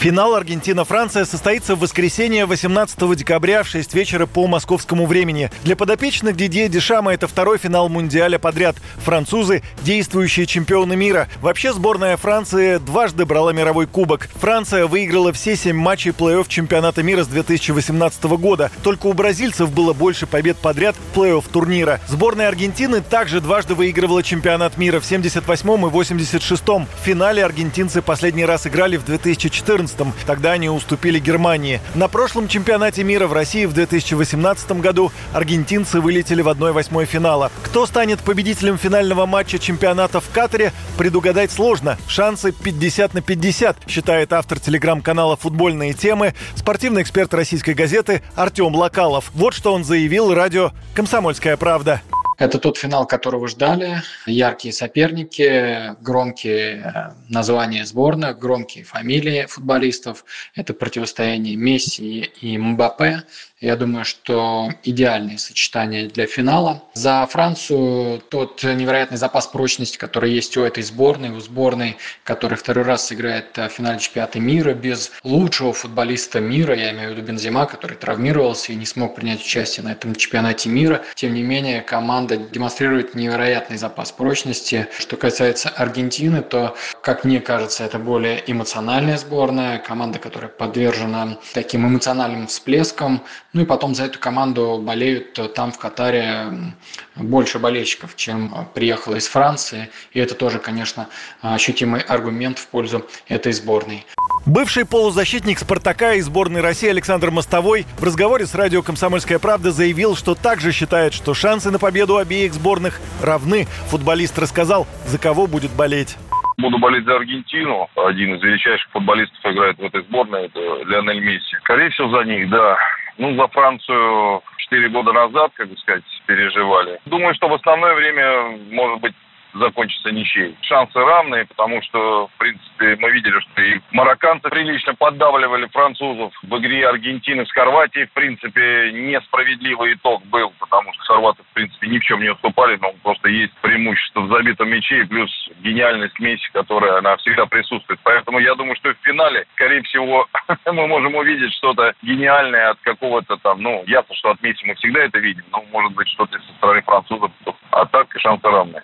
Финал Аргентина-Франция состоится в воскресенье 18 декабря в 6 вечера по московскому времени. Для подопечных Дидье Дешама это второй финал Мундиаля подряд. Французы – действующие чемпионы мира. Вообще сборная Франции дважды брала мировой кубок. Франция выиграла все семь матчей плей-офф чемпионата мира с 2018 года. Только у бразильцев было больше побед подряд в плей-офф турнира. Сборная Аргентины также дважды выигрывала чемпионат мира в 78 и 86 -м. В финале аргентинцы последний раз играли в 2014 2014 Тогда они уступили Германии. На прошлом чемпионате мира в России в 2018 году аргентинцы вылетели в 1-8 финала. Кто станет победителем финального матча чемпионата в Катаре, предугадать сложно. Шансы 50 на 50, считает автор телеграм-канала «Футбольные темы», спортивный эксперт российской газеты Артем Локалов. Вот что он заявил радио «Комсомольская правда». Это тот финал, которого ждали. Яркие соперники, громкие э, названия сборных, громкие фамилии футболистов. Это противостояние Месси и Мбаппе. Я думаю, что идеальное сочетание для финала. За Францию тот невероятный запас прочности, который есть у этой сборной, у сборной, которая второй раз сыграет в финале чемпионата мира без лучшего футболиста мира, я имею в виду Бензима, который травмировался и не смог принять участие на этом чемпионате мира. Тем не менее, команда демонстрирует невероятный запас прочности. Что касается Аргентины, то, как мне кажется, это более эмоциональная сборная, команда, которая подвержена таким эмоциональным всплескам, ну и потом за эту команду болеют там в Катаре больше болельщиков, чем приехало из Франции. И это тоже, конечно, ощутимый аргумент в пользу этой сборной. Бывший полузащитник «Спартака» и сборной России Александр Мостовой в разговоре с радио «Комсомольская правда» заявил, что также считает, что шансы на победу обеих сборных равны. Футболист рассказал, за кого будет болеть. Буду болеть за Аргентину. Один из величайших футболистов играет в этой сборной. Это Леонель Месси. Скорее всего, за них, да. Ну, за Францию четыре года назад, как бы сказать, переживали. Думаю, что в основное время, может быть, закончится ничьей. Шансы равные, потому что, в принципе, мы видели, что и марокканцы прилично поддавливали французов. В игре Аргентины с Хорватией, в принципе, несправедливый итог был, потому что хорваты, в принципе, ни в чем не уступали, но просто есть преимущество в забитом мяче, плюс гениальность Месси, которая она всегда присутствует. Поэтому я думаю, что в финале, скорее всего, мы можем увидеть что-то гениальное от какого-то там, ну, ясно, что от Месси мы всегда это видим, но может быть что-то со стороны французов, а так шансы равные.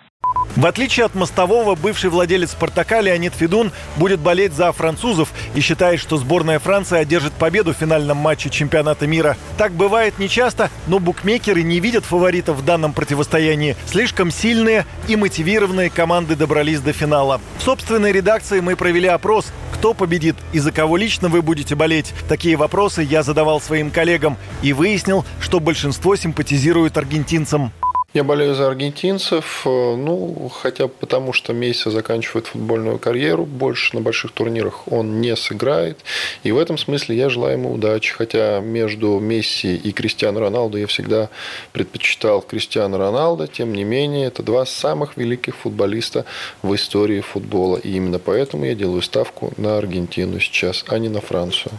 В отличие от Мостового, бывший владелец «Спартака» Леонид Федун будет болеть за французов и считает, что сборная Франции одержит победу в финальном матче чемпионата мира. Так бывает нечасто, но букмекеры не видят фаворитов в данном противостоянии. Слишком сильные и мотивированные команды добрались до финала. В собственной редакции мы провели опрос, кто победит и за кого лично вы будете болеть. Такие вопросы я задавал своим коллегам и выяснил, что большинство симпатизирует аргентинцам. Я болею за аргентинцев, э, ну, хотя потому, что Месси заканчивает футбольную карьеру, больше на больших турнирах он не сыграет, и в этом смысле я желаю ему удачи, хотя между Месси и Кристиано Роналдо я всегда предпочитал Кристиано Роналдо, тем не менее, это два самых великих футболиста в истории футбола, и именно поэтому я делаю ставку на Аргентину сейчас, а не на Францию.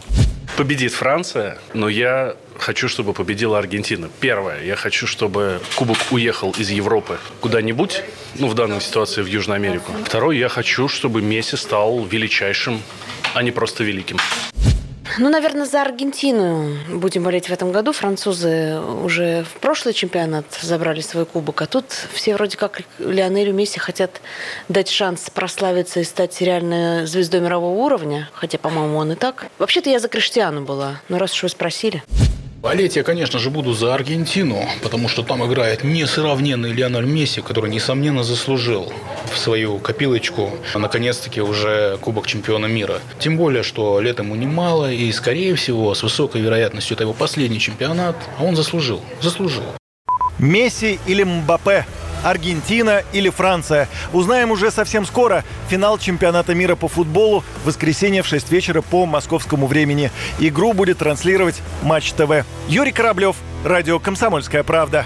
Победит Франция, но я хочу, чтобы победила Аргентина. Первое, я хочу, чтобы Кубок уехал из Европы куда-нибудь, ну, в данной ситуации в Южную Америку. Второе, я хочу, чтобы Месси стал величайшим, а не просто великим. Ну, наверное, за Аргентину будем болеть в этом году. Французы уже в прошлый чемпионат забрали свой кубок, а тут все вроде как Лионелю Месси хотят дать шанс прославиться и стать реально звездой мирового уровня, хотя, по-моему, он и так. Вообще-то я за Криштиану была, но раз уж вы спросили. Болеть я, конечно же, буду за Аргентину, потому что там играет несравненный Лионель Месси, который, несомненно, заслужил в свою копилочку, наконец-таки, уже Кубок Чемпиона мира. Тем более, что лет ему немало, и, скорее всего, с высокой вероятностью это его последний чемпионат, а он заслужил. Заслужил. Месси или Мбаппе? Аргентина или Франция. Узнаем уже совсем скоро. Финал чемпионата мира по футболу в воскресенье в 6 вечера по московскому времени. Игру будет транслировать Матч ТВ. Юрий Кораблев, радио «Комсомольская правда».